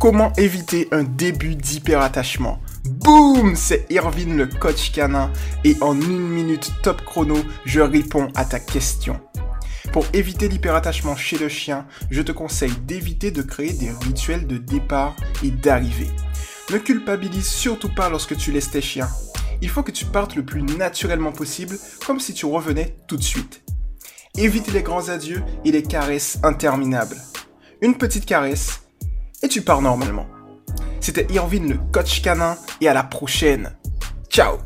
Comment éviter un début d'hyperattachement? Boum C'est Irvine le coach canin et en une minute top chrono, je réponds à ta question. Pour éviter l'hyperattachement chez le chien, je te conseille d'éviter de créer des rituels de départ et d'arrivée. Ne culpabilise surtout pas lorsque tu laisses tes chiens. Il faut que tu partes le plus naturellement possible, comme si tu revenais tout de suite. Évite les grands adieux et les caresses interminables. Une petite caresse et tu pars normalement. C'était Irvine le coach canin et à la prochaine. Ciao